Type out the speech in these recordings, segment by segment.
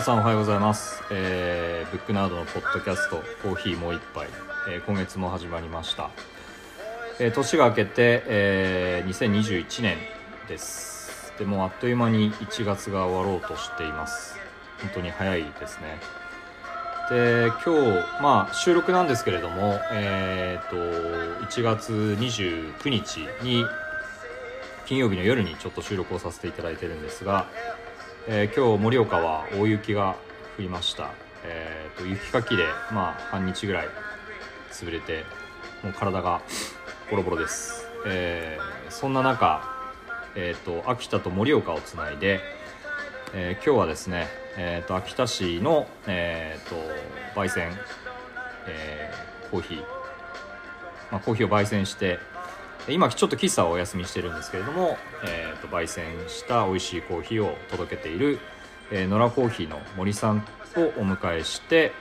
皆さんおはようございます、えーブックナードのポッドキャストコーヒーもう一杯、えー今月も始まりました、えー年が明けて、えー2021年です。でもあっという間に1月が終わろうとしています。本当に早いですね。で今日まあ収録なんですけれどもえっ、と1月29日に金曜日の夜にちょっと収録をさせていただいてるんですが、えー今日盛岡は大雪が降りました、えーと雪かきで、まあ、半日ぐらい潰れてもう体が ボロボロです、えーそんな中、えー、と秋田と盛岡をつないで、えー今日はですね、えー、と秋田市の、えー、と焙煎、えーコーヒー、まあ、コーヒーを焙煎して今ちょっと喫茶をお休みしてるんですけれども、えー、と焙煎した美味しいコーヒーを届けている、えー、野良コーヒーの森さんをお迎えして、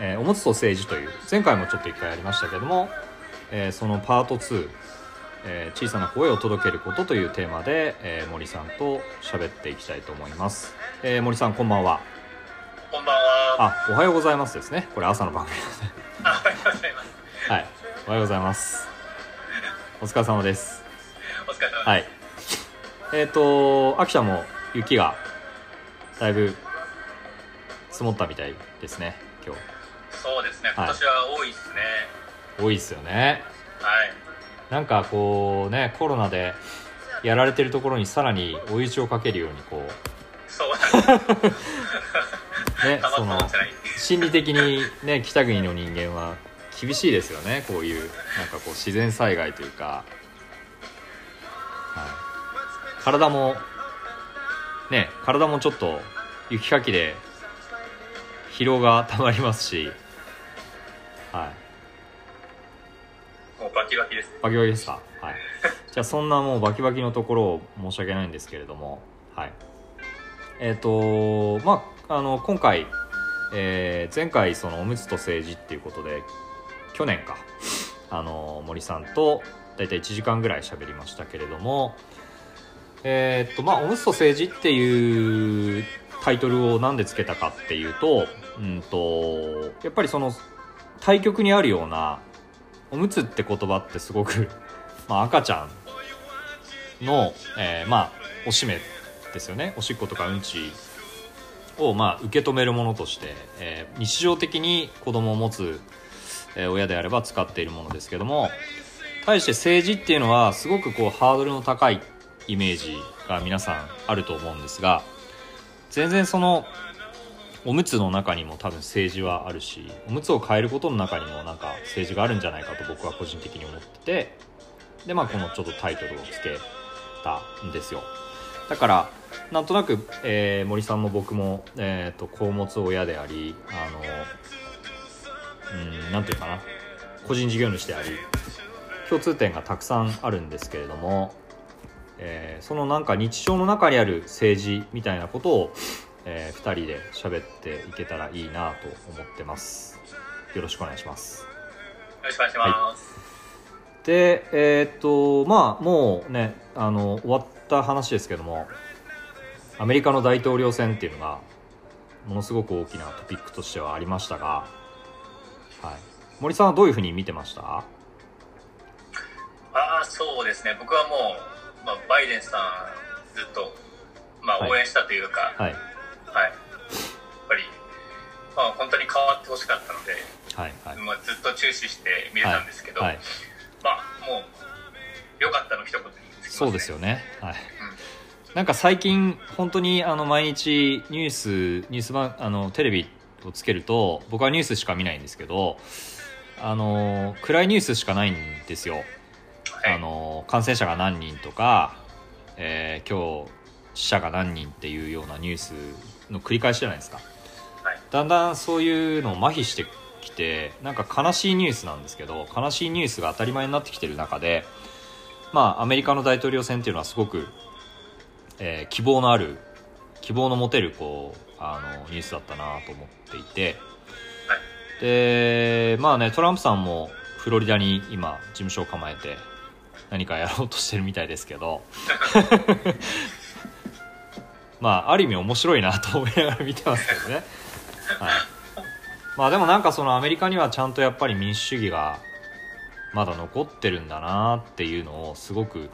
えーおもつと政治という前回もちょっと一回やりましたけども、えーそのパート2、えー小さな声を届けることというテーマで、えー森さんと喋っていきたいと思います、えー森さんこんばんは。こんばんは。あおはようございますですね。これ朝の番組ですねあ、おはようございます。はいおはようございますお疲れ様ですお疲れ様です。はい。えっ、と、秋田も雪がだいぶ積もったみたいですね、今日。そうですね。はい今年は多いですね。多いですよね。はい。なんかこうね、コロナでやられてるところにさらに追い打ちをかけるように、こそうなんです。う ねその。心理的にね、北国の人間は厳しいですよね、こういう、なんかこう自然災害というか、はい。体も、ね、体もちょっと雪かきで疲労がたまりますし、はい。もうバキバキです。バキバキですか？はい。じゃあそんなもうバキバキのところを申し訳ないんですけれども、はい。えっ、とまあ、あの、今回、えー前回そのおむつと政治っていうことで、去年か、あの、森さんと大体1時間ぐらい喋りましたけれども、えっ、と、まあ、おむつと政治っていうタイトルをなんでつけたかっていうと、うんと、やっぱりその、対極にあるような、おむつって言葉ってすごく、まあ、赤ちゃんの、えーまあおしめですよね。おしっことかうんちを、まあ、受け止めるものとして、えー日常的に子供を持つ、え親であれば使っているものですけども対して政治っていうのはすごくこうハードルの高いイメージが皆さんあると思うんですが全然そのおむつの中にも多分政治はあるしおむつを変えることの中にもなんか政治があるんじゃないかと僕は個人的に思っててでまあこのちょっとタイトルをつけたんですよ。だからなんとなく、えー森さんも僕も、えー、と子を持つ親でありあのうんなんていうかな。個人事業主であり共通点がたくさんあるんですけれども、えーそのなんか日常の中にある政治みたいなことを、え2人で喋っていけたらいいなと思ってます。よろしくお願いします。よろしくお願いします。でえーっとまあもうねあの終わった話ですけどもアメリカの大統領選っていうのがものすごく大きなトピックとしてはありましたが、はい、森さんはどういうふうに見てました？ああ、そうですね。僕はもう、まあ、バイデンさん、ずっと、まあ、はい応援したというか、はい。はいやっぱり、まあ、本当に変わってほしかったので、はいはいまあ、ずっと注視して見れたんですけど、はい、まあ、もう、良かったの一言にね。そうですよね、はい、うん。なんか最近本当にあの毎日ニュースニュース番あのテレビをつけると僕はニュースしか見ないんですけどあの暗いニュースしかないんですよ。はい。あの感染者が何人とか、えー今日死者が何人っていうようなニュースの繰り返しじゃないですか。はい。だんだんそういうのを麻痺してきてなんか悲しいニュースなんですけど悲しいニュースが当たり前になってきてる中でまあアメリカの大統領選っていうのはすごく、えー希望のある希望の持てるこうあのニュースだったなと思っていて。でまあねトランプさんもフロリダに今事務所を構えて何かやろうとしてるみたいですけど。まあある意味面白いなと思いながら見てますけどね、はい、まあでもなんかそのアメリカにはちゃんとやっぱり民主主義がまだ残ってるんだなっていうのをすごく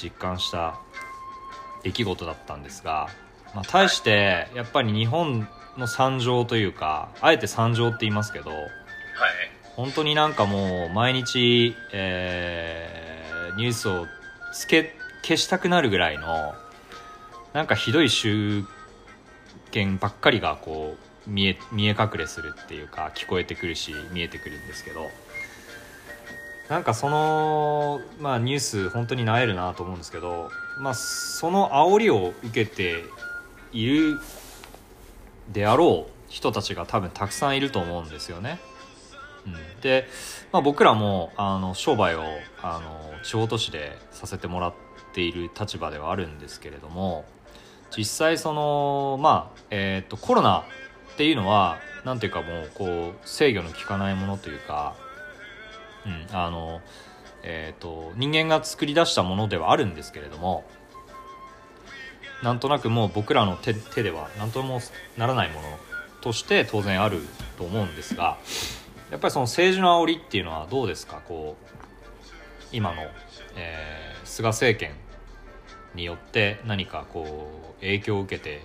実感した出来事だったんですが、まあ、対してやっぱり日本の惨状というかあえて惨状って言いますけどはい。本当になんかもう毎日、えーニュースをつけ消したくなるぐらいのなんかひどい集権ばっかりがこう見え見え隠れするっていうか聞こえてくるし見えてくるんですけどなんかその、まあ、ニュース本当になえるなと思うんですけど、まあ、その煽りを受けているであろう人たちが多分たくさんいると思うんですよね。うん、で、まあ、僕らもあの商売をあの地方都市でさせてもらっている立場ではあるんですけれども実際そのまあえっ、とコロナっていうのはなんていうかもうこう制御の効かないものというか、うん、あのえっ、と人間が作り出したものではあるんですけれどもなんとなくもう僕らの手手では何ともならないものとして当然あると思うんですがやっぱりその政治の煽りっていうのはどうですか？こう今の、えー菅政権によって何かこう影響を受けて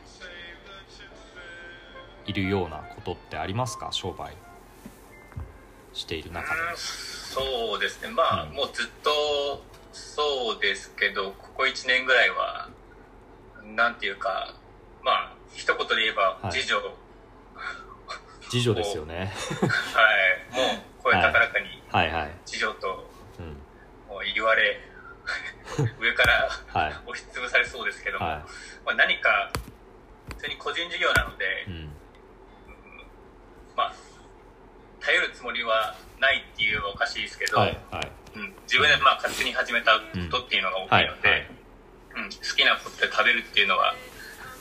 いるようなことってありますか？商売している中で。うんそうですね。まあ、うん。もうずっとそうですけどここ1年ぐらいはなんていうかまあ一言で言えばはい。次女、次女ですよね。はい、もう声高らかにはい。はい次女とうん。もう言われ上からはい。押しつぶされそうですけども、はまあ、何か普通に個人事業なのでい、うん。まあ頼るつもりはないっていうのはおかしいですけど、はい。はい。うん、自分でまあ勝手に始めたことっていうのが大きいのはい。はい。で、うん、好きなことで食べるっていうのは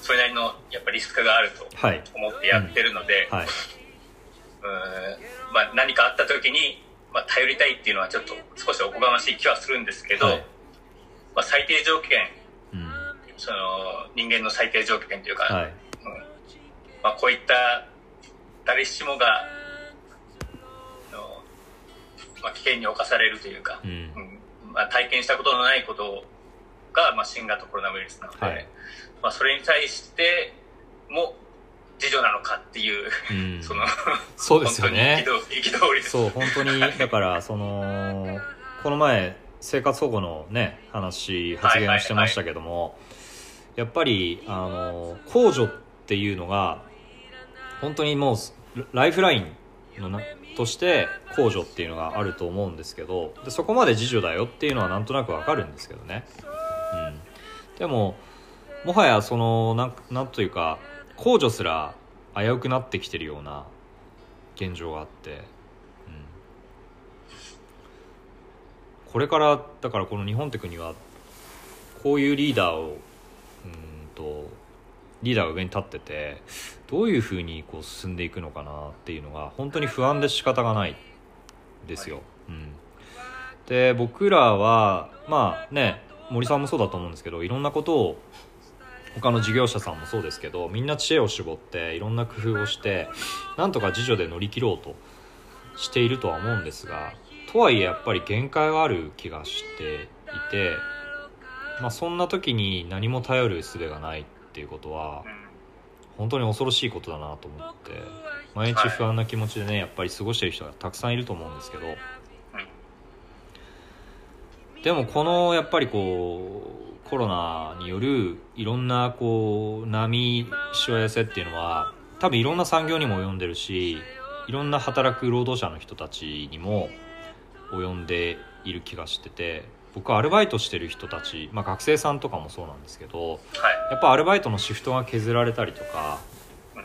それなりのやっぱリスクがあるとはい。思ってやってるので、はい。うんまあ、何かあった時に、まあ、頼りたいっていうのはちょっと少しおこがましい気はするんですけど、はい。まあ、最低条件うん。その人間の最低条件というか、はい。うん。まあ、こういった誰しもがあの、まあ、危険に侵されるというか、うん。うん。まあ、体験したことのないことが、まあ、新型コロナウイルスなので、はい。まあ、それに対しても自助なのかっていう、うん。そのそうですよね。りそう本当にだからそのこの前生活保護のね話発言をしてましたけども、やっぱりあの控除っていうのが本当にもうライフラインのなとして控除っていうのがあると思うんですけどでそこまで自助だよっていうのはなんとなくわかるんですけどね、うん、でももはやそのなんなんというか控除すら危うくなってきてるような現状があって、うん、これからだからこの日本って国はこういうリーダーをうんとリーダーが上に立っててどういうふうにこう進んでいくのかなっていうのが本当に不安で仕方がないですよ。うん、で僕らはまあね森さんもそうだと思うんですけどいろんなことを他の事業者さんもそうですけどみんな知恵を絞っていろんな工夫をしてなんとか自助で乗り切ろうとしているとは思うんですがとはいえやっぱり限界はある気がしていて、まあ、そんな時に何も頼る術がないっていうことは本当に恐ろしいことだなと思って毎日不安な気持ちでねやっぱり過ごしてる人がたくさんいると思うんですけどでもこのやっぱりこうコロナによるいろんなこう波しわ寄せっていうのは多分いろんな産業にも及んでるしいろんな働く労働者の人たちにも及んでいる気がしてて僕はアルバイトしてる人たち、まあ、学生さんとかもそうなんですけどはい。やっぱアルバイトのシフトが削られたりとかうん。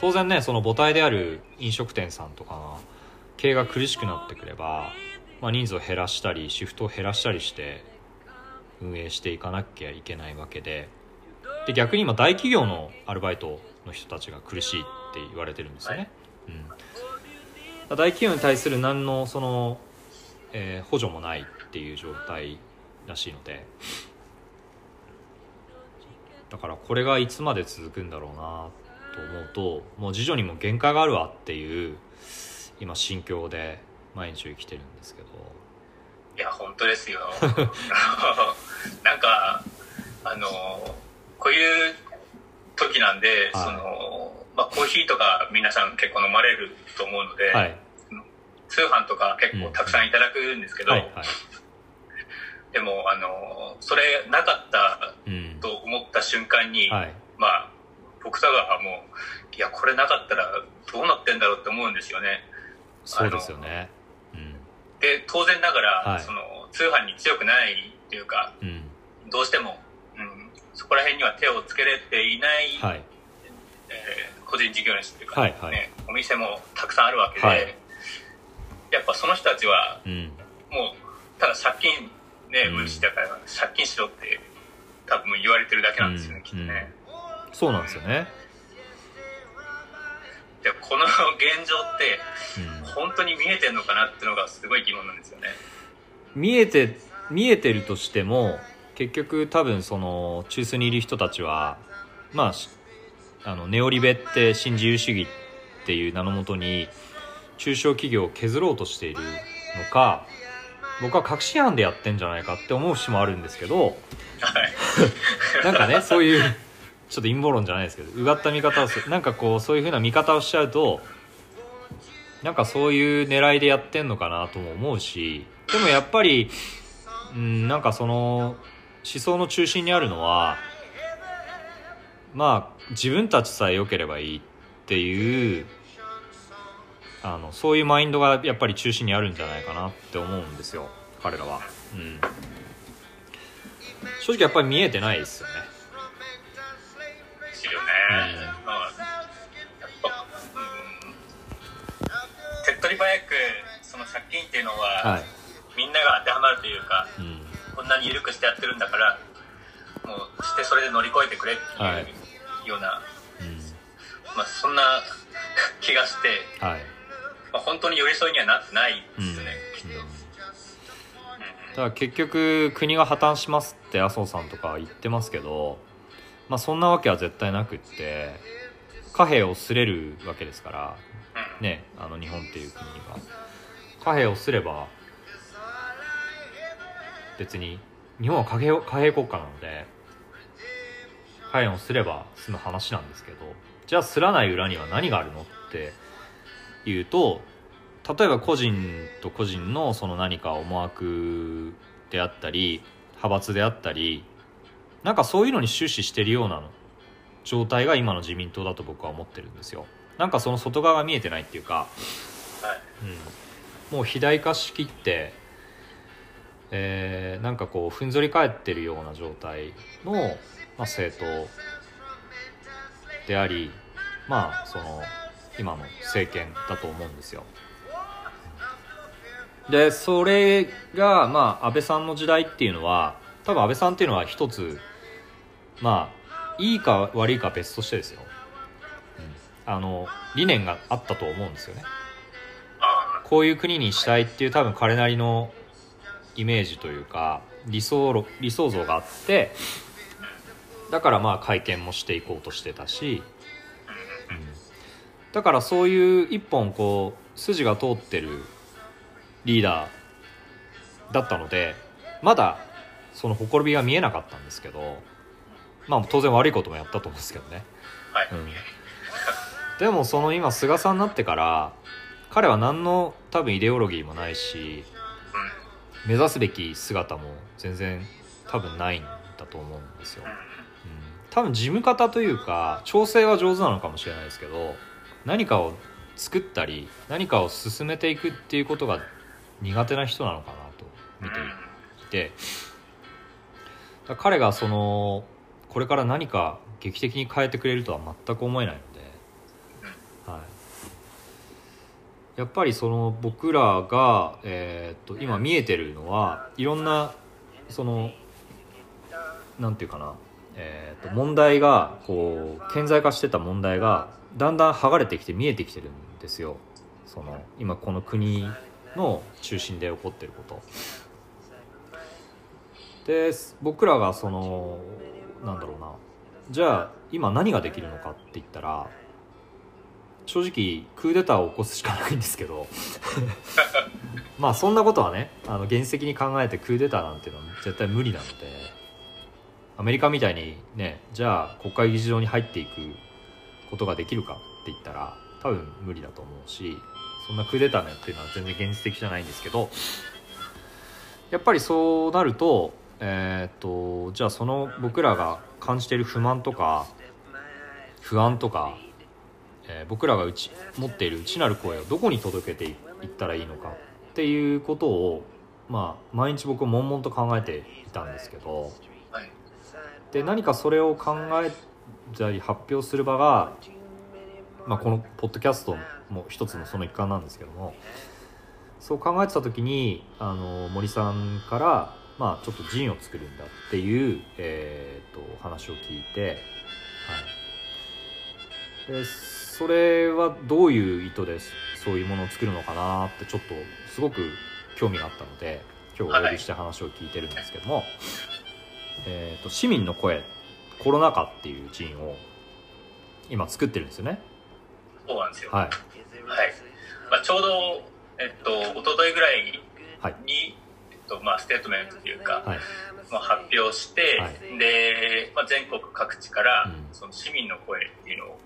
当然ねその母体である飲食店さんとかが経営が苦しくなってくれば、まあ、人数を減らしたりシフトを減らしたりして運営していかなきゃいけないわけで。で逆に今大企業のアルバイトの人たちが苦しいって言われてるんですよね、うん、大企業に対する何のその、えー補助もないっていう状態らしいので。だからこれがいつまで続くんだろうなと思うともう次女にも限界があるわっていう今心境で毎日を生きてるんですけど。いや本当ですよ。なんかあのこういう時なんで、はい。そのまあ、コーヒーとか皆さん結構飲まれると思うので、はい。通販とか結構たくさんいただくんですけど、はいはい。でもあのそれなかったうん。と思った瞬間に、はい。まあ僕とかはもういやこれなかったらどうなってんだろうって思うんですよね。そうですよね。うんで当然ながら、はい。その通販に強くないっていうかうん。どうしても、うん、そこら辺には手をつけれていない、はい。えー個人事業主っていうか、はいはい。ね、お店もたくさんあるわけで、はい。やっぱその人たちはうん。もうただ借金ねうん。無視だから借金しろって多分言われてるだけなんですよね、うん。きっとね、そうなんですよね。でこの現状ってうん本当に見えてんのかなってのがすごい疑問なんですよね。見えて見えてるとしても結局多分その中枢にいる人たちはまあしあのネオリベって新自由主義っていう名のもとに中小企業を削ろうとしているのか僕は確信犯でやってんじゃないかって思う節もあるんですけどはい。なんかねそういうちょっと陰謀論じゃないですけどうがった見方をするなんかこうそういうふうな見方をしちゃうとなんかそういう狙いでやってんのかなとも思うしでもやっぱりうんなんかその思想の中心にあるのはまあ自分たちさえ良ければいいっていうあのそういうマインドがやっぱり中心にあるんじゃないかなって思うんですよ彼らは、うん、正直やっぱり見えてないですよね。ですよね、うんり早くその借金っていうのは、はい、みんなが当てはまるというかうん、こんなに緩くしてやってるんだからもうしてそれで乗り越えてくれっていうはい。ような、うまあ、そんな 気がして、ん、はい。まあ、本当に寄り添いにはなってないうんですよね、きっと、うん。うん。だから結局国が破綻しますって麻生さんとか言ってますけど、まあ、そんなわけは絶対なくって貨幣をすれるわけですからうんねあの日本っていう国が貨幣をすれば別に日本は貨幣貨幣国家なので貨幣をすれば済む話なんですけどじゃあすらない裏には何があるのっていうと例えば個人と個人のその何か思惑であったり派閥であったりなんかそういうのに終始してるような状態が今の自民党だと僕は思ってるんですよ。なんかその外側が見えてないっていうか、はい。うん、もう肥大化しきって、えーなんかこうふんぞり返ってるような状態の、まあ、政党でありまあその今の政権だと思うんですよ。でそれがまあ安倍さんの時代っていうのは多分安倍さんっていうのは一つまあいいか悪いかは別としてですよ、うん、あの理念があったと思うんですよね。あこういう国にしたいっていう多分彼なりのイメージというか理想論理想像があってだからまあ会見もしていこうとしてたし、うん、だからそういう一本こう筋が通ってるリーダーだったのでまだそのほころびが見えなかったんですけどまあ当然悪いこともやったと思うんですけどね。あはい、うんでもその今菅さんになってから彼は何の多分イデオロギーもないし目指すべき姿も全然多分ないんだと思うんですよ、うん、多分事務方というか調整は上手なのかもしれないですけど何かを作ったり何かを進めていくっていうことが苦手な人なのかなと見ていて。彼がそのこれから何か劇的に変えてくれるとは全く思えない。ので、はい、やっぱりその僕らが、えーっと今見えてるのはいろんなそのなんていうかな、えーっと問題がこう顕在化してた問題がだんだん剥がれてきて見えてきてるんですよ。その今この国の中心で起こってること。で僕らがそのなんだろうな。じゃあ今何ができるのかって言ったら正直クーデターを起こすしかないんですけど。まあそんなことはねあの原石に考えてクーデターなんていうのは絶対無理なので。アメリカみたいにねじゃあ国会議事堂に入っていくことができるかって言ったら多分無理だと思うしそんなクーデターっていうのは全然現実的じゃないんですけど。やっぱりそうなるとえーっとじゃあその僕らが感じている不満とか不安とか、えー僕らがうち持っている内なる声をどこに届けていったらいいのかっていうことを、まあ、毎日僕悶々と考えていたんですけどはい。で何かそれを考えたり発表する場が、まあ、このポッドキャストも一つのその一環なんですけどもそう考えてた時にあの森さんから、まあ、ちょっとジンを作るんだっていう、えー、と話を聞いて、はい、でそれはどういう意図でそういうものを作るのかなってちょっとすごく興味があったので今日お呼びして話を聞いてるんですけども、えー、と市民の声コロナ禍っていうジンを今作ってるんですよね。そうなんですよ。はい。はい。まあ、ちょうど、えっと、一昨日ぐらいに、はい。えっと、まあ、ステートメントというか、はい。まあ、発表して、はい。で、まあ、全国各地から、うん。その市民の声っていうのを、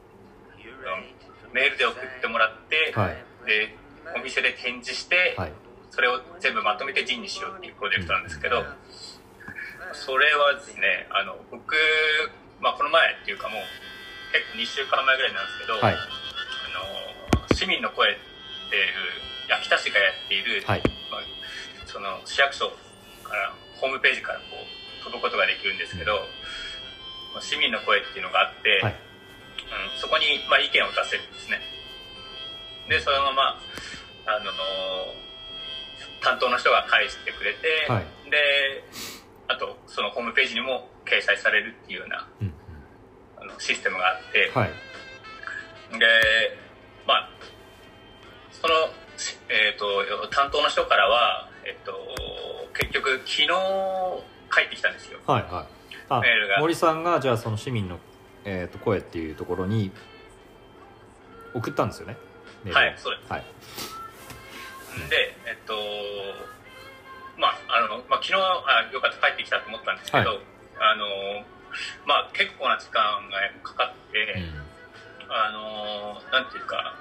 うんメールで送ってもらって、はい。で、お店で展示して、はい。それを全部まとめてジンにしようっていうプロジェクトなんですけど、それはですね、あの、僕、まあ、この前っていうかもう、結構2週間前ぐらいなんですけど、はい。あの、市民の声っていう、秋田市がやっている、はい。まあ、その市役所から、ホームページからこう、飛ぶことができるんですけど、まあ市民の声っていうのがあって、はいうん、そこに、まあ、意見を出せるんですね。で、そのまま、あの担当の人が返してくれて、はい。で、あと、そのホームページにも掲載されるっていうようなうんあのシステムがあって、はい。で、まあ、その、しえっ、と、担当の人からは、えっ、と、結局、昨日帰ってきたんですよ。はいはい。あメールが。森さんがじゃあその市民の、えー、と声っていうところに送ったんですよね。はいそうです。はい。で、えっと、まあ、あの、まあ、昨日、あ、よかった、帰ってきたと思ったんですけど、はい。あの、まあ、結構な時間がかかって、うん。あの、なんていうか、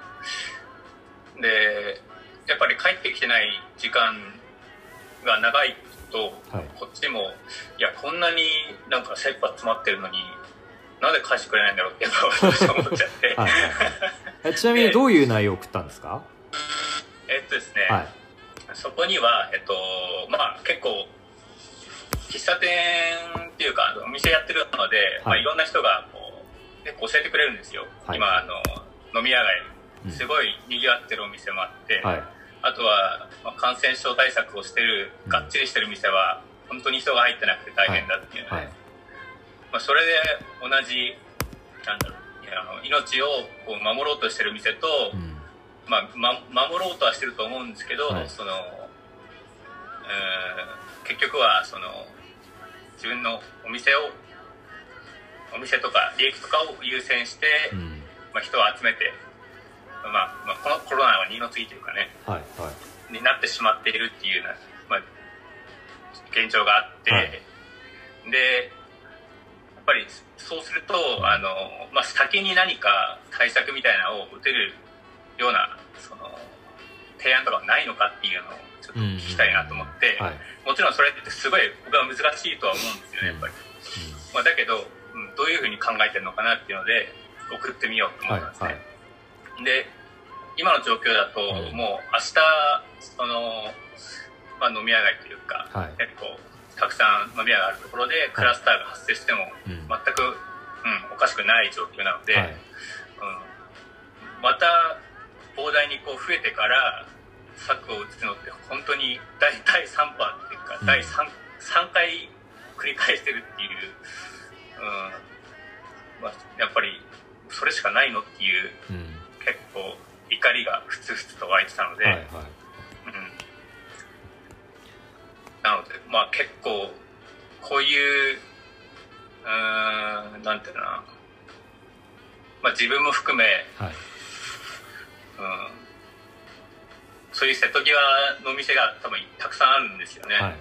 で、やっぱり帰ってきてない時間が長いと、はい。こっちも、いや、こんなになんか切羽詰まってるのに、なんで返してくれないんだろうってやっぱ私 は思っちゃって、はちなみにどういう内容を送ったんですか？えっとですね、はい。そこには、えっと、まあ結構、喫茶店っていうか、お店やってるので、まあはいいろんな人がこう結構教えてくれるんですよ。はい。今、あの、飲み屋うん。街、すごい賑わってるお店もあって、はい。あとは、まあ、感染症対策をしてる、うんがっちりしてる店は、本当に人が入ってなくて大変だっていうので、はいまあ、それで同じ、なんだろう、あの命をこう守ろうとしてる店と、うん。まあ、ま守ろうとはしてると思うんですけど、はい。その、えー結局はその自分のお店をお店とか利益とかを優先して、うん。まあ、人を集めて、まあまあ、このコロナは二の次というかねはいはい。になってしまっているっていうような、まあ、現状があって、はい。でぱりそうするとあの、まあ、先に何か対策みたいなのを打てるようなその提案とかはないのかっていうのをちょっと聞きたいなと思って、はい。もちろんそれってすごい僕は難しいとは思うんですよねやっぱり、まあ、だけど、うんどういうふうに考えてるのかなっていうので送ってみようとはい思ったんですね、はいで今の状況だと、うん。もう明日その、まあ、飲み屋街というか、はい。結構たくさん飲み屋があるところでクラスターが発生してもうん。全く、うん、おかしくない状況なので、はい。うん、また膨大にこう増えてから策を打つのって本当に第第3波っていうか、うん。第 3, 3回繰り返してるっていう、うん。まあ、やっぱりそれしかないのっていううん。結構怒りがふつふつと湧いてたので、はいはいまあ結構こういううーんなんていうのかな、まあ、自分も含め、はい。うん、そういう瀬戸際のお店が多分たくさんあるんですよね、はいはい、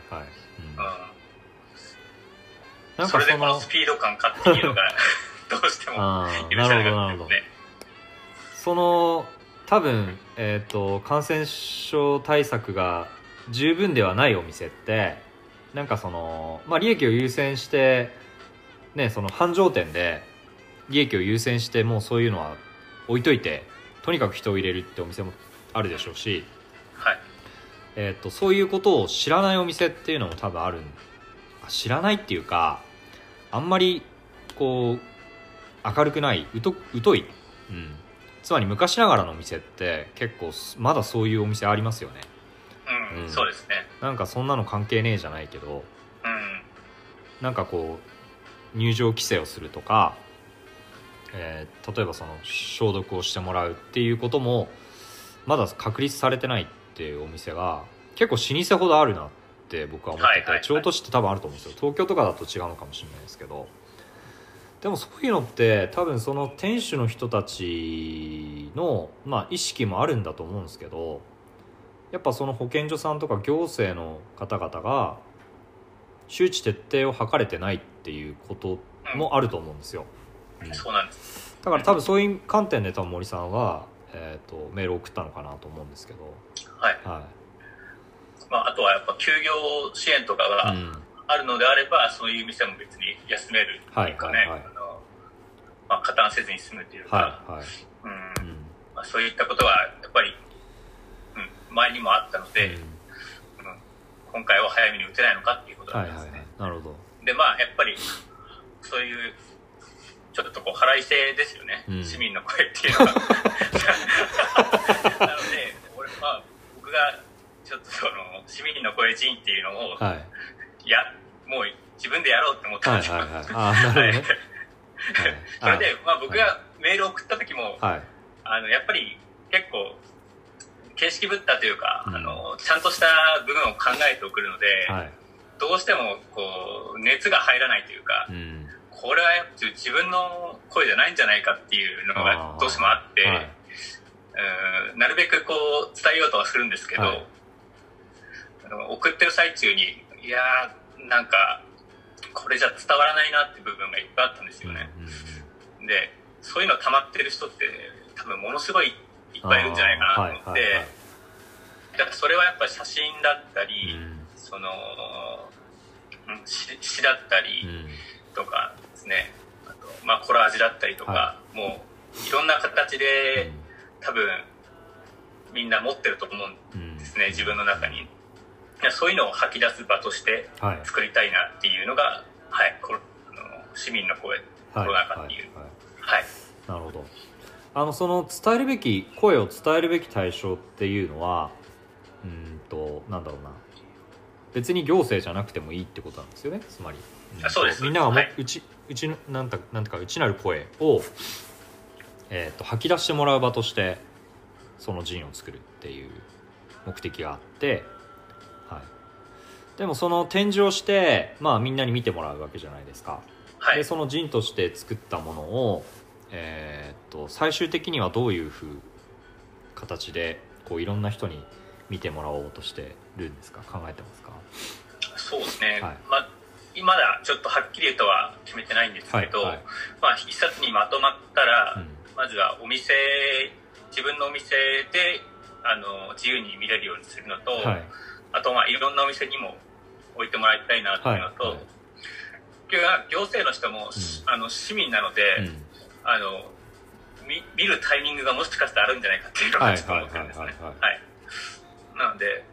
うん。それでこのスピード感かっていうのが どうしても許せなかったですね。その多分、えー、と感染症対策が十分ではないお店ってなんかその、まあ、利益を優先して、ね、その繁盛店で利益を優先してもうそういうのは置いといてとにかく人を入れるってお店もあるでしょうし、はい。えー、とそういうことを知らないお店っていうのも多分ある知らないっていうかあんまりこう明るくない疎疎い、うん、つまり昔ながらのお店って結構すまだそういうお店ありますよねうん、うん。そうですね。なんかそんなの関係ねえじゃないけどうん。なんかこう入場規制をするとか、えー例えばその消毒をしてもらうっていうこともまだ確立されてないっていうお店が結構老舗ほどあるなって僕は思ってて、はいはいはい。地方都市って多分あると思うんですよ。東京とかだと違うのかもしれないですけど。でもそういうのって多分その店主の人たちの、まあ、意識もあるんだと思うんですけどやっぱその保健所さんとか行政の方々が周知徹底を図れてないっていうこともあると思うんですよ、うん。そうなんです。だから多分そういう観点で多分森さんは、えー、とメールを送ったのかなと思うんですけど、はい、はまあ、あとはやっぱ休業支援とかいがうん。あるのであれば、そういう店も別に休めるっていうかね、はいはいはい。あのまあ、加担せずに済むっていうか、はいはい。うん。うん。まあ、そういったことはやっぱり、うん、前にもあったので、うん。うん今回は早めに打てないのかっていうことなはいはいんですね。はいなるほど。で、まあ、やっぱり、そういう、ちょっとこう、腹いせですよね。うん。市民の声っていうのが。なので、俺、まあ、僕が、ちょっとその、市民の声人っていうのを、はい。や、もう自分でやろうって思ったんですよ。はいはいはい。それで、まあ、僕がメールを送った時も、はい。あの、やっぱり結構、形式ぶったというか、うん。あの、ちゃんとした部分を考えて送るので、はい。どうしても、こう、熱が入らないというか、うん。これはやっぱ自分の声じゃないんじゃないかっていうのがどうしてもあって、はい。うんなるべくこう伝えようとはするんですけど、はい。あの送ってる最中にいやーなんかこれじゃ伝わらないなって部分がいっぱいあったんですよね、うん。でそういうの溜まってる人って多分ものすごいいっぱいいるんじゃないかなと思って、はいはいはい。だからそれはやっぱり写真だったり、うん。そのうん詩詩だったり、うん。とかですね。あと、まあ、コラージュだったりとか、はもういろんな形で多分みんな持ってると思うんうんですね自分の中に。そういうのを吐き出す場としてはい。作りたいなっていうのが、はい、コロあの市民の声コロナ禍っていう。はい。はい。なるほどあのその伝えるべき声を伝えるべき対象っていうのはうーんとなんだろうな。別に行政じゃなくてもいいってことなんですよね。つまり。うです。みんながも、はい。うちうちのなんたなんていうか内なる声を、えー、と吐き出してもらう場としてその陣を作るっていう目的があって、はい、でもその展示をして、まあ、みんなに見てもらうわけじゃないですか。はい。でその陣として作ったものを、えーっと最終的にはどういうふう形でこういろんな人に見てもらおうとしてるんですか？考えてますか？そうですね、はい。まあまだちょっとはっきりとは決めてないんですけど、はいはい。まあ、一冊にまとまったら、うん。まずはお店自分のお店であの自由に見れるようにするのと、はい。あとまあいろんなお店にも置いてもらいたいなっていうのと、はい。はい。行政の人も、あの市民なので、うんあの見見るタイミングがもしかしたらあるんじゃないかっていうのがちょっと思ってるんですね。はいはいはいはい。なので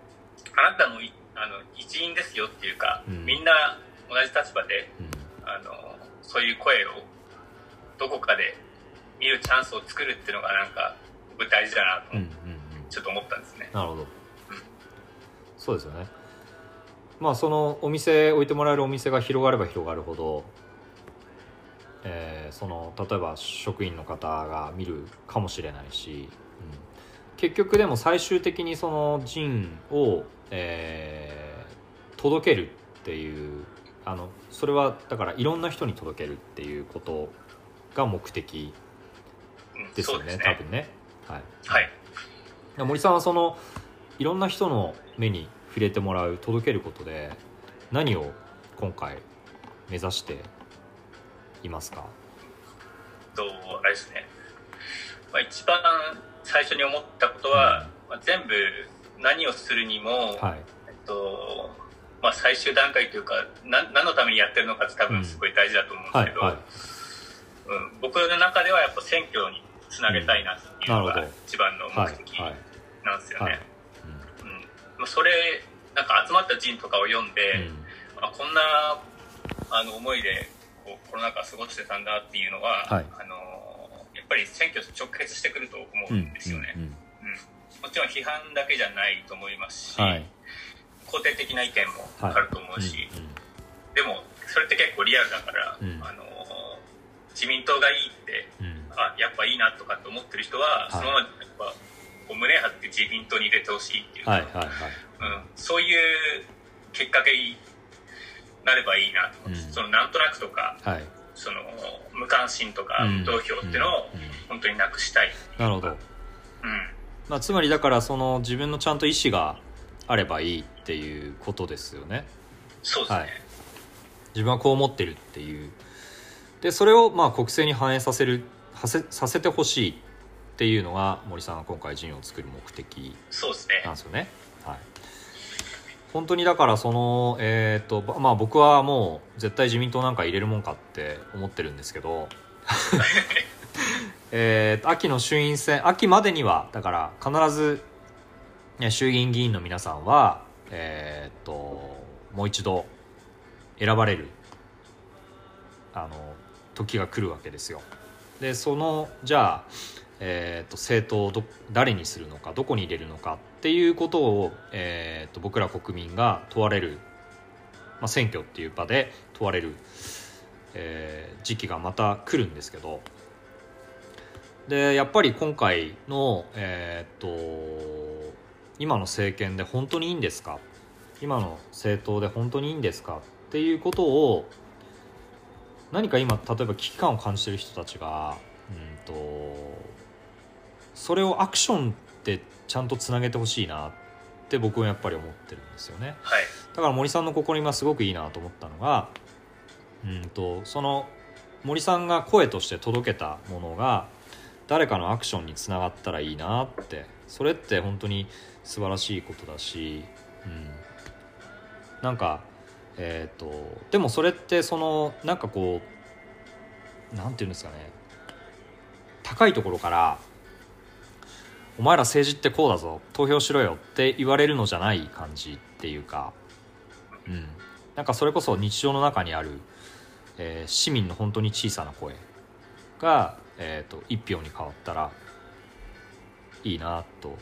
あなたもいあの一員ですよっていうか、うん。みんな同じ立場でうん。あのそういう声をどこかで見るチャンスを作るっていうのがなんか僕大事だなとうんうんうん。ちょっと思ったんですね、なるほど。そうですよね。まあそのお店置いてもらえるお店が広がれば広がるほど、えーその例えば職員の方が見るかもしれないし、うん。結局でも最終的にその陣を、えー届けるっていうあのそれはだからいろんな人に届けるっていうことが目的うんですよねそう多分ね。はい。はい。森さんはそのいろんな人の目に触れてもらう届けることで何を今回目指していますか？とあれですね、まあ、一番最初に思ったことは、まあ、全部何をするにも、はい。えっとまあ、最終段階というかな何のためにやってるのかって多分すごい大事だと思うんですけど、はいはい。うん、僕の中ではやっぱ選挙につなげたいなっていうのが一番のはい目的はいなんですよね。はい。うん。まあ、それなんか集まった人とかを読んで、うん。まあ、こんなあの思いでコロナ禍過ごしてたんだっていうのは、はい。あのやっぱり選挙と直結してくると思ううんんですよね、うんうんもちろん批判だけじゃないと思いますし、はい。肯定的な意見もあると思うし、うんうん。でもそれって結構リアルだから、うん。あの自民党がいいってうん。あやっぱいいなとかって思ってる人は、い。そのままやっぱこう胸張って自民党に入れてほしいっていうか、はいはいはい。うん、そういう結果がいいなればいいなと、うん。そのなんとなくとかはい。その無関心とかうん。無投票っていうのを本当になくしたい、なるほど、うん、まあ、つまりだからその自分のちゃんと意思があればいいっていうことですよね。そうですね、はい。自分はこう思ってるっていう。でそれをまあ国政に反映させるはせさせてほしいっていうのが森さんが今回陣を作る目的なんですよね。はい本当にだからそのえっ、とばまあ僕はもう絶対自民党なんか入れるもんかって思ってるんですけど。えーと秋の衆院選秋までにはだから必ずね衆議院議員の皆さんはえっ、ともう一度選ばれるあの時が来るわけですよ。でそのじゃあ、えー、と政党をど誰にするのかどこに入れるのかっていうことを、えー、と僕ら国民が問われる、まあ、選挙っていう場で問われる、えー時期がまた来るんですけど。でやっぱり今回の、えー、と今の政権で本当にいいんですか？今の政党で本当にいいんですかっていうことを何か今例えば危機感を感じてる人たちが、うん、とそれをアクションってちゃんとつなげてほしいなって僕はやっぱり思ってるんですよね。はい。だから森さんの試みはすごくいいなと思ったのが、うん、とその森さんが声として届けたものが誰かのアクションにつながったらいいなってそれって本当に素晴らしいことだし、うん、なんかえっ、とでもそれってそのなんかこうなんていうんですかね高いところから「お前ら政治ってこうだぞ。投票しろよ」って言われるのじゃない感じっていうか、うん、なんかそれこそ日常の中にある、えー市民の本当に小さな声が、えー、と一票に変わったらいいなと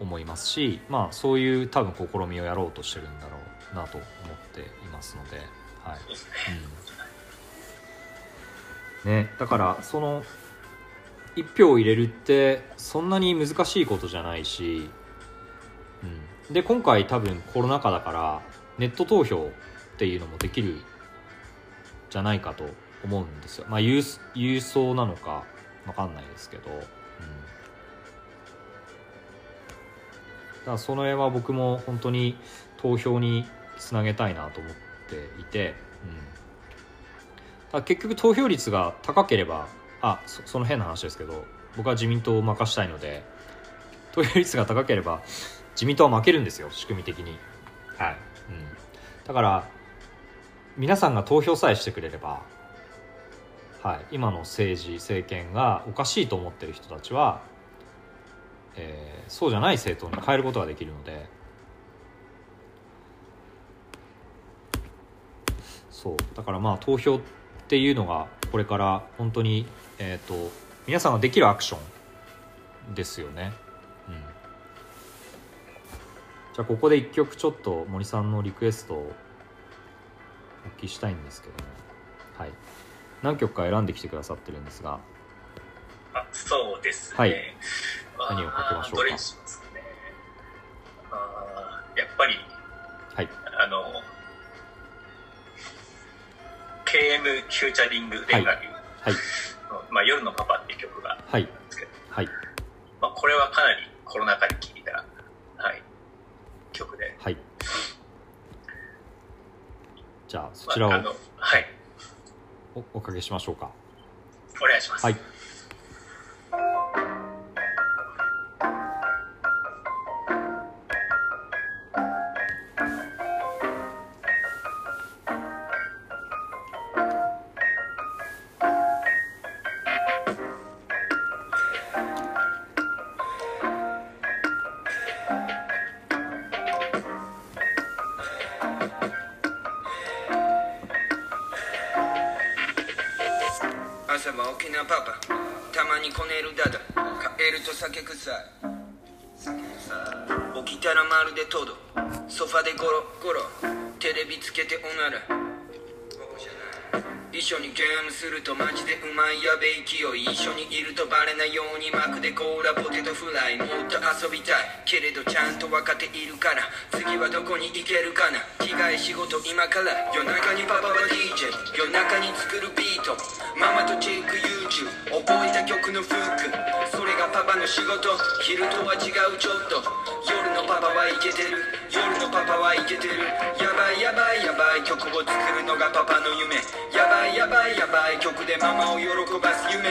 思いますし、まあ、そういう多分試みをやろうとしてるんだろうなと思っていますので、はい。うん。ね、だからその一票を入れるってそんなに難しいことじゃないし、うん、で今回多分コロナ禍だからネット投票っていうのもできるじゃないかと思うんですよ。まあ郵郵送なのかわかんないですけど、うん、だからその辺は僕も本当に投票につなげたいなと思っていて、うん、だ結局投票率が高ければあそその変な話ですけど僕は自民党を任したいので投票率が高ければ自民党は負けるんですよ仕組み的に。はい、うん、だから皆さんが投票さえしてくれればはい、今の政治政権がおかしいと思ってる人たちは、えーそうじゃない政党に変えることができるので。そう。だからまあ投票っていうのがこれから本当に、えー、と皆さんができるアクションですよね、うん、じゃあここで一曲ちょっと森さんのリクエストをお聞きしたいんですけども。はい。何曲か選んできてくださってるんですが。あそうですね、はい。何をかけましょうか。ね。やっぱりはい。あの KM フューチャリングレンガリューはい。の、まあ、夜のパパっていう曲があはい。るんですけど、はい。まあ、これはかなりコロナ禍に聴いた、はい、曲で、はい。じゃあそまあ、ちらをあのはい。おおかけしましょうか。お願いします、はいするとマジでうまいやべえ勢い一緒にいるとバレないようにマクでコーラポテトフライもっと遊びたい。けれどちゃんと分かっているから。次はどこに行けるかな。着替え仕事今から夜中にパパは DJ 夜中に作るビート。ママとチェック YouTube 覚えた曲のフックそれがパパの仕事。昼とは違うちょっと。夜のパパはいけてる。夜のパパはいけてる。やばいやばいやばい。曲を作るのがパパの夢。いやばいやばい曲でママを喜ばす夢。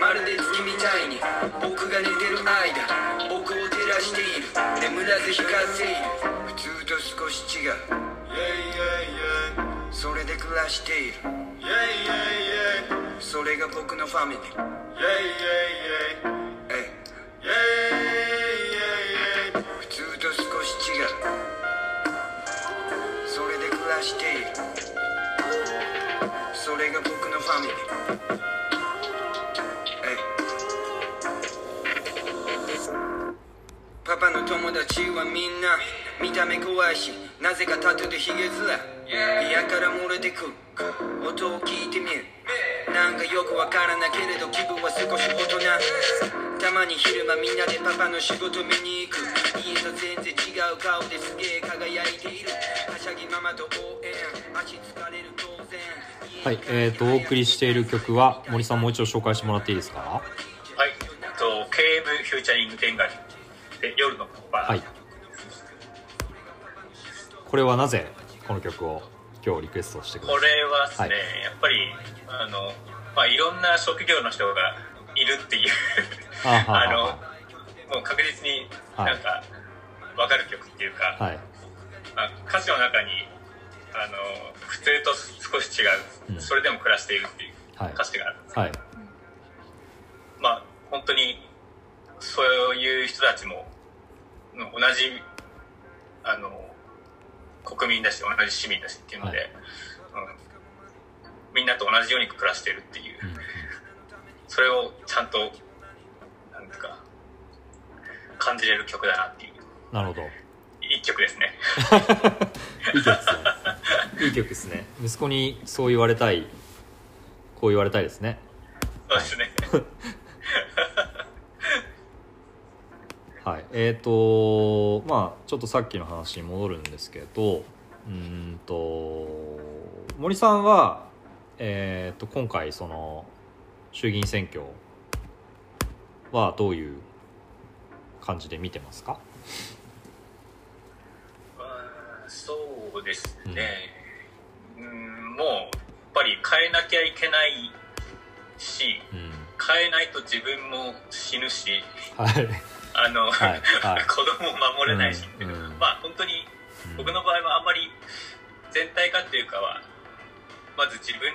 まるで月みたいに僕が寝てる間僕を照らしている。眠らず光っている。普通と少し違う。それで暮らしている。それが僕のファミリー。ええ。普通と少し違う。それで暮らしているそれが僕のファミリー。ええ。パパの友達はみんな見た目怖いしなぜかタトゥーでヒゲ面部屋から漏れてく音を聞いてみるなんかよくわからないけれど気分は少し大人たまに昼間みんなでパパの仕事見に行く。家と全然違う顔ですげえ輝いている。はしゃぎママと応援。足疲れる当然。はいえー、とお送りしている曲は森さんもう一度紹介してもらっていいですか？はい、えっと、KM フューチャリングレンガリューで夜のパパ、はい。これはなぜこの曲を今日リクエストしてくだこさい？れはですね、はい。やっぱりあの、まあ、いろんな職業の人がいるっていう あのはもう確実にはい。なんか分かる曲っていうか、はい。まあ、歌詞の中にあの普通と少し違う、うん。それでも暮らしているっていうはい。歌詞があるんです、はい。まあ本当にそういう人たちもの同じあの国民だし同じ市民だしっていうので、はい。うん、みんなと同じように暮らしてるっていう、うん。うんそれをちゃんとなんですか感じれる曲だなっていう。なるほど。一曲ですね。いい曲ですね。いい曲ですね。息子にそう言われたい。こう言われたいですね。そうですね。はい。えっ、とまあちょっとさっきの話に戻るんですけどうーんと森さんはえっ、と今回その衆議院選挙はどういう感じで見てますか？まあそうですね、うん、もうやっぱり変えなきゃいけないしうん。変えないと自分も死ぬしはい。あの、はいはい。子供を守れないし、うんうん。まあ本当に僕の場合はあんまり全体化っていうかはまず自分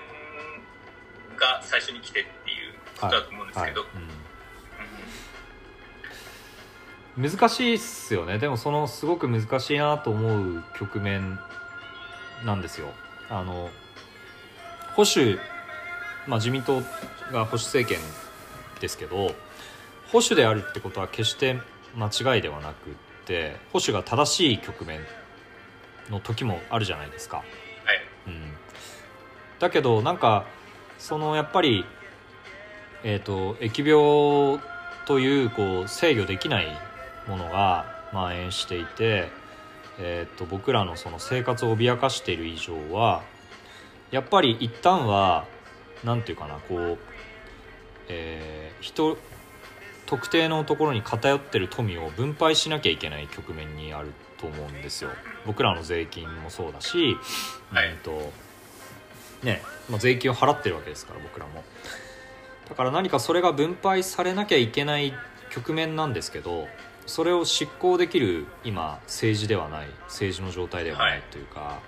が最初に来てっていうことだと思うんですけど、はい。うん。難しいっすよね。でもそのすごく難しいなと思う局面なんですよ。あの保守、まあ、自民党が保守政権ですけど保守であるってことは決して間違いではなくって保守が正しい局面の時もあるじゃないですか。はい。うん、だけどなんかそのやっぱり、えー、と疫病というこう制御できないものが蔓延していて、えー、と僕らのその生活を脅かしている以上はやっぱり一旦はなんていうかなこう、えー人特定のところに偏ってる富を分配しなきゃいけない局面にあると思うんですよ。僕らの税金もそうだし、はい。うんとねまあ、税金を払ってるわけですから僕らも。だから何かそれが分配されなきゃいけない局面なんですけどそれを執行できる今政治ではない政治の状態ではなはいいというか、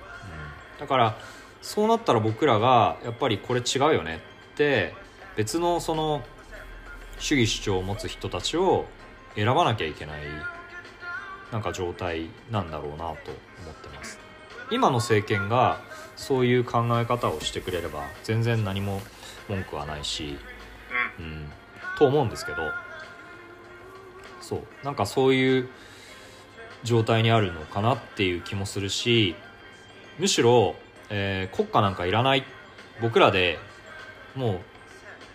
うん、だからそうなったら僕らがやっぱりこれ違うよねって別のその主義主張を持つ人たちを選ばなきゃいけないなんか状態なんだろうなと思ってます。今の政権がそういう考え方をしてくれれば全然何も文句はないし、うんうん、と思うんですけどそうなんかそういう状態にあるのかなっていう気もするしむしろ、えー国家なんかいらない僕らでもう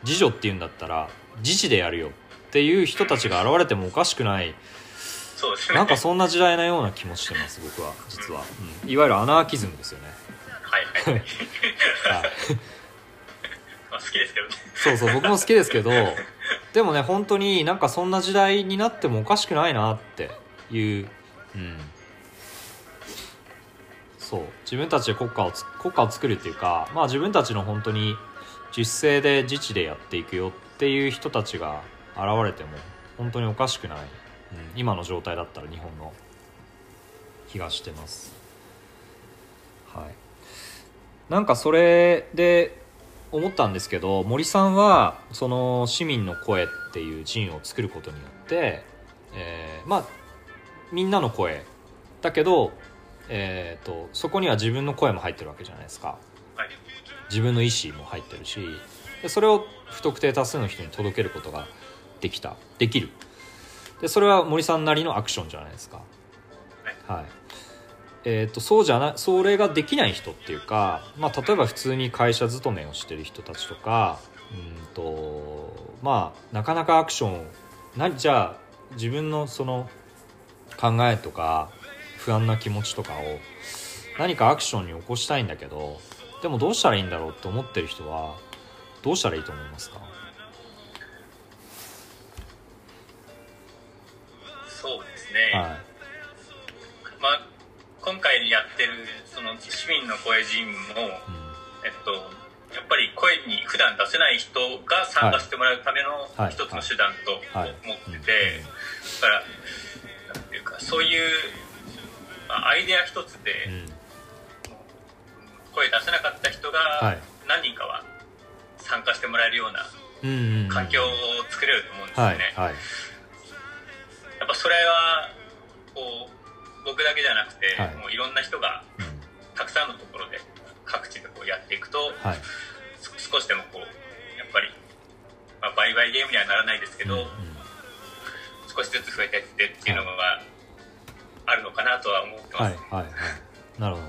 自助っていうんだったら自治でやるよっていう人たちが現れてもおかしくない。そうですね。なんかそんな時代なような気もしてます僕は実は、うん。いわゆるアナーキズムですよね、まあ好きですけどね。そうそう僕も好きですけどでもね本当になんかそんな時代になってもおかしくないなっていう、うん、そう。自分たちで国家をつ国家を作るっていうかまあ自分たちの本当に実勢で自治でやっていくよっていう人たちが現れても本当におかしくない、うん、今の状態だったら日本の気がしてます。はいなんかそれで思ったんですけど森さんはその市民の声っていう陣を作ることによって、えーまあみんなの声だけど、えー、とそこには自分の声も入ってるわけじゃないですか。はい。自分の意思も入ってるしでそれを不特定多数の人に届けることができた。できる。でそれは森さんなりのアクションじゃないですか。はいえー、とそうじゃなそれができない人っていうか、まあ、例えば普通に会社勤めをしてる人たちとかうんとまあなかなかアクションをなじゃあ自分のその考えとか不安な気持ちとかを何かアクションに起こしたいんだけどでもどうしたらいいんだろうって思ってる人はどうしたらいいと思いますか？そうですね、はまあ、今回やってるその市民の声人も、えっと、やっぱり声に普段出せない人が参加してもらうためのはい。一つの手段とはい。思ってて、だからなんていうかそういう、まあ、アイデア一つでうん。声出せなかった人がはい。何人かは参加してもらえるような環境を作れると思うんですよはい。ね。はい。やっぱそれはこう僕だけじゃなくて、はい。もういろんな人がうん。たくさんのところで各地でこうやっていくと、はい。す少しでもこうやっぱり、まあ、バイバイゲームにはならないですけど、うんうん。少しずつ増えていってっていうのがあるのかなとは思ってます、はいはいはい。なるほど。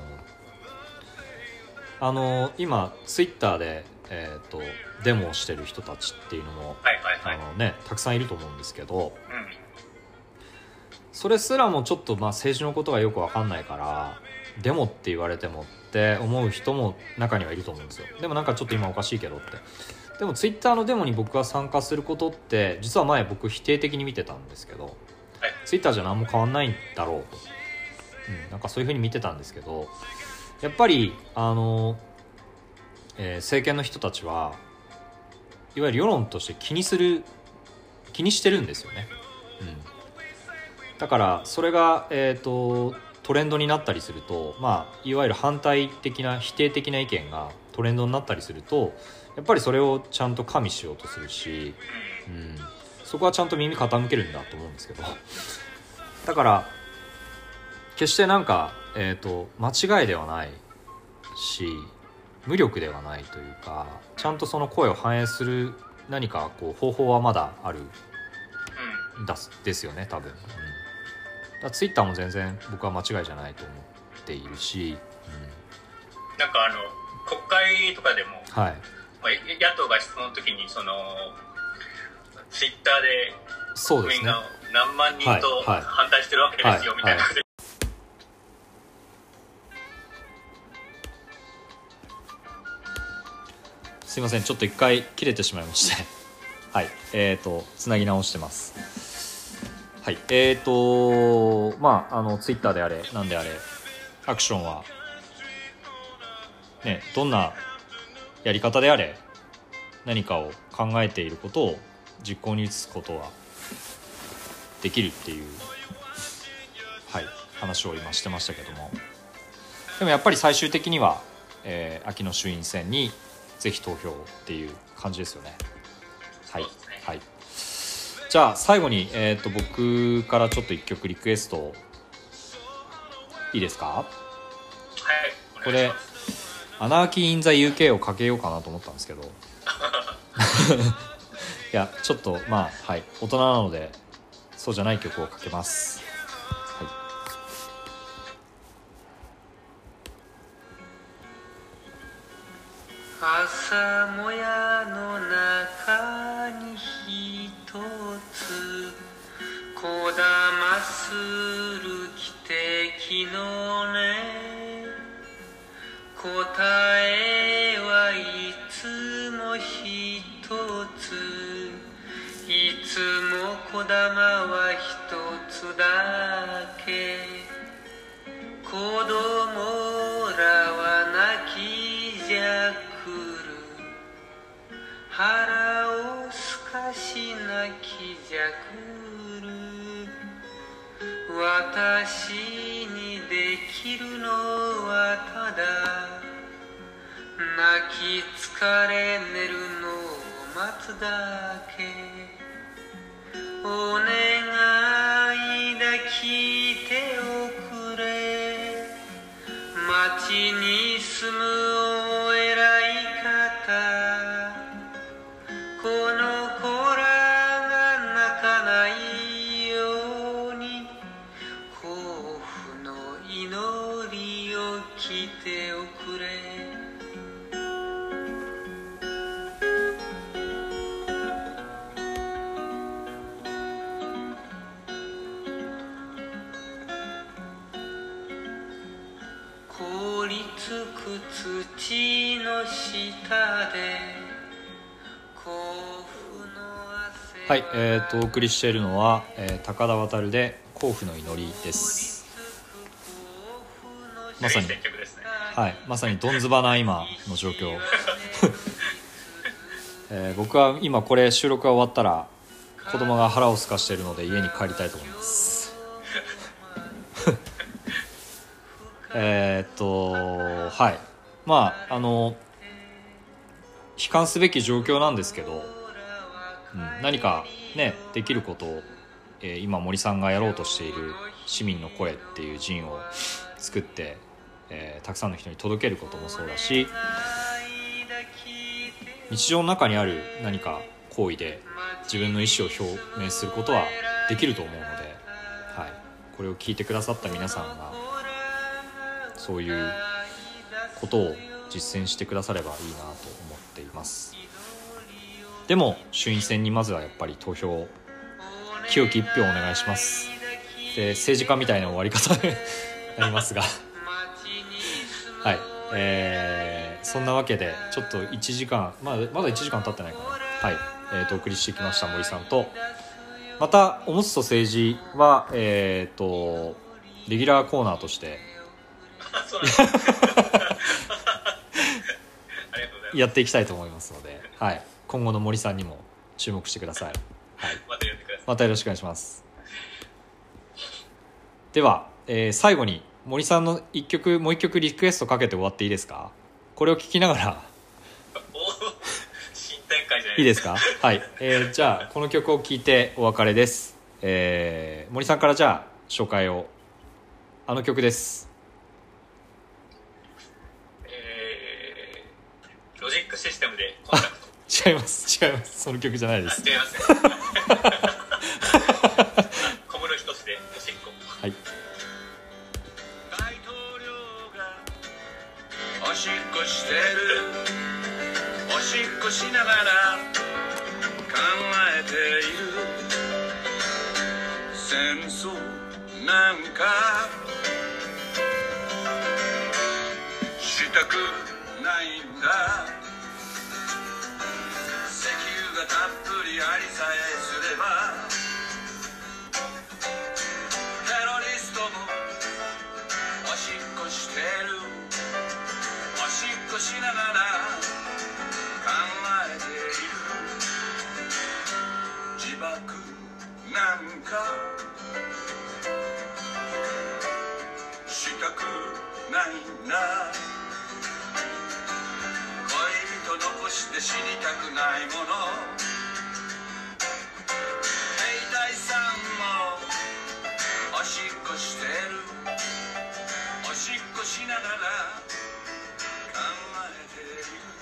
あの今ツイッターで、えー、とデモをしてる人たちっていうのも、はいはいはい。あのね、たくさんいると思うんですけどうんそれすらもちょっとまあ政治のことがよく分かんないからデモって言われてもって思う人も中にはいると思うんですよ。でもなんかちょっと今おかしいけどって。でもツイッターのデモに僕が参加することって実は前僕否定的に見てたんですけどはい。ツイッターじゃ何も変わんないんだろうと、うん、なんかそういうふうに見てたんですけどやっぱりあの、えー政権の人たちはいわゆる世論として気にする気にしてるんですよね、うん、だからそれが、えー、とトレンドになったりすると、まあ、いわゆる反対的な否定的な意見がトレンドになったりするとやっぱりそれをちゃんと加味しようとするし、うん、そこはちゃんと耳傾けるんだと思うんですけど。だから決してなんか、えー、と間違いではないし無力ではないというかちゃんとその声を反映する何かこう方法はまだあるだすですよね多分、うん、だツイッターも全然僕は間違いじゃないと思っているし、なんかあの国会とかでも、うん、はい。まあ、野党が質問の時にそのツイッターで国民が何万人と反対してるわけですよ、はいみたいなすいませんちょっと一回切れてしまいまして。はい。えっ、ー、とつなぎ直してますはい。えっ、ー、とまああのツイッターであれなんであれアクションはねどんなやり方であれ何かを考えていることを実行に移すことはできるっていうはい話を今してましたけども。でもやっぱり最終的には、えー、秋の衆院選にぜひ投票っていう感じですよね。はい、はいじゃあ最後に、えーと、僕からちょっと1曲リクエスト。いいですか？はい。これ「 Anarchy in the UK」をかけようかなと思ったんですけど。いやちょっとまあはい。大人なのでそうじゃない曲をかけます。朝もやの中のね答えはいつもひとついつもこだまはひとつだけ。子供らは泣きじゃくる。腹をすかし泣きじゃくる。私きるのはただ泣き疲れ寝るのを待つだけ。お願いはい、えーと、お送りしているのは、えー、高田渡で「甲府の祈り」です。まさに、ね、はい、まさにどんずばな今の状況、えー、僕は今これ収録が終わったら子供が腹をすかしているので家に帰りたいと思います。えっとはい。まああの悲観すべき状況なんですけど、うん、何かねできることを、えー、今森さんがやろうとしている「市民の声」っていう陣を作って、えー、たくさんの人に届けることもそうだし日常の中にある何か行為で自分の意思を表明することはできると思うので、はい、これを聞いてくださった皆さんがそういうことを実践してくださればいいなと思っています。でも衆院選にまずはやっぱり投票清き一票お願いします。で政治家みたいな終わり方に なりますが。はい。えー、そんなわけでちょっと1時間まだまだ1時間経ってないかな。はい、えー、とお送りしてきました森さんと。またおむつと政治はえっ、ー、とレギュラーコーナーとして。やっていきたいと思いますので、はい、今後の森さんにも注目してください、はい、またまたよろしくお願いします。では、えー、最後に森さんの一曲もう一曲リクエストかけて終わっていいですか？これを聞きながら。新展開じゃないいいですか？はい、えー、じゃあこの曲を聴いてお別れです、えー、森さんからじゃあ紹介を。あの曲です。ロジックシステムでコンタクト違います。違います。その曲じゃないです。違います て死にたくないもの。兵隊さんもおしっこしてる。おしっこしながら考えている。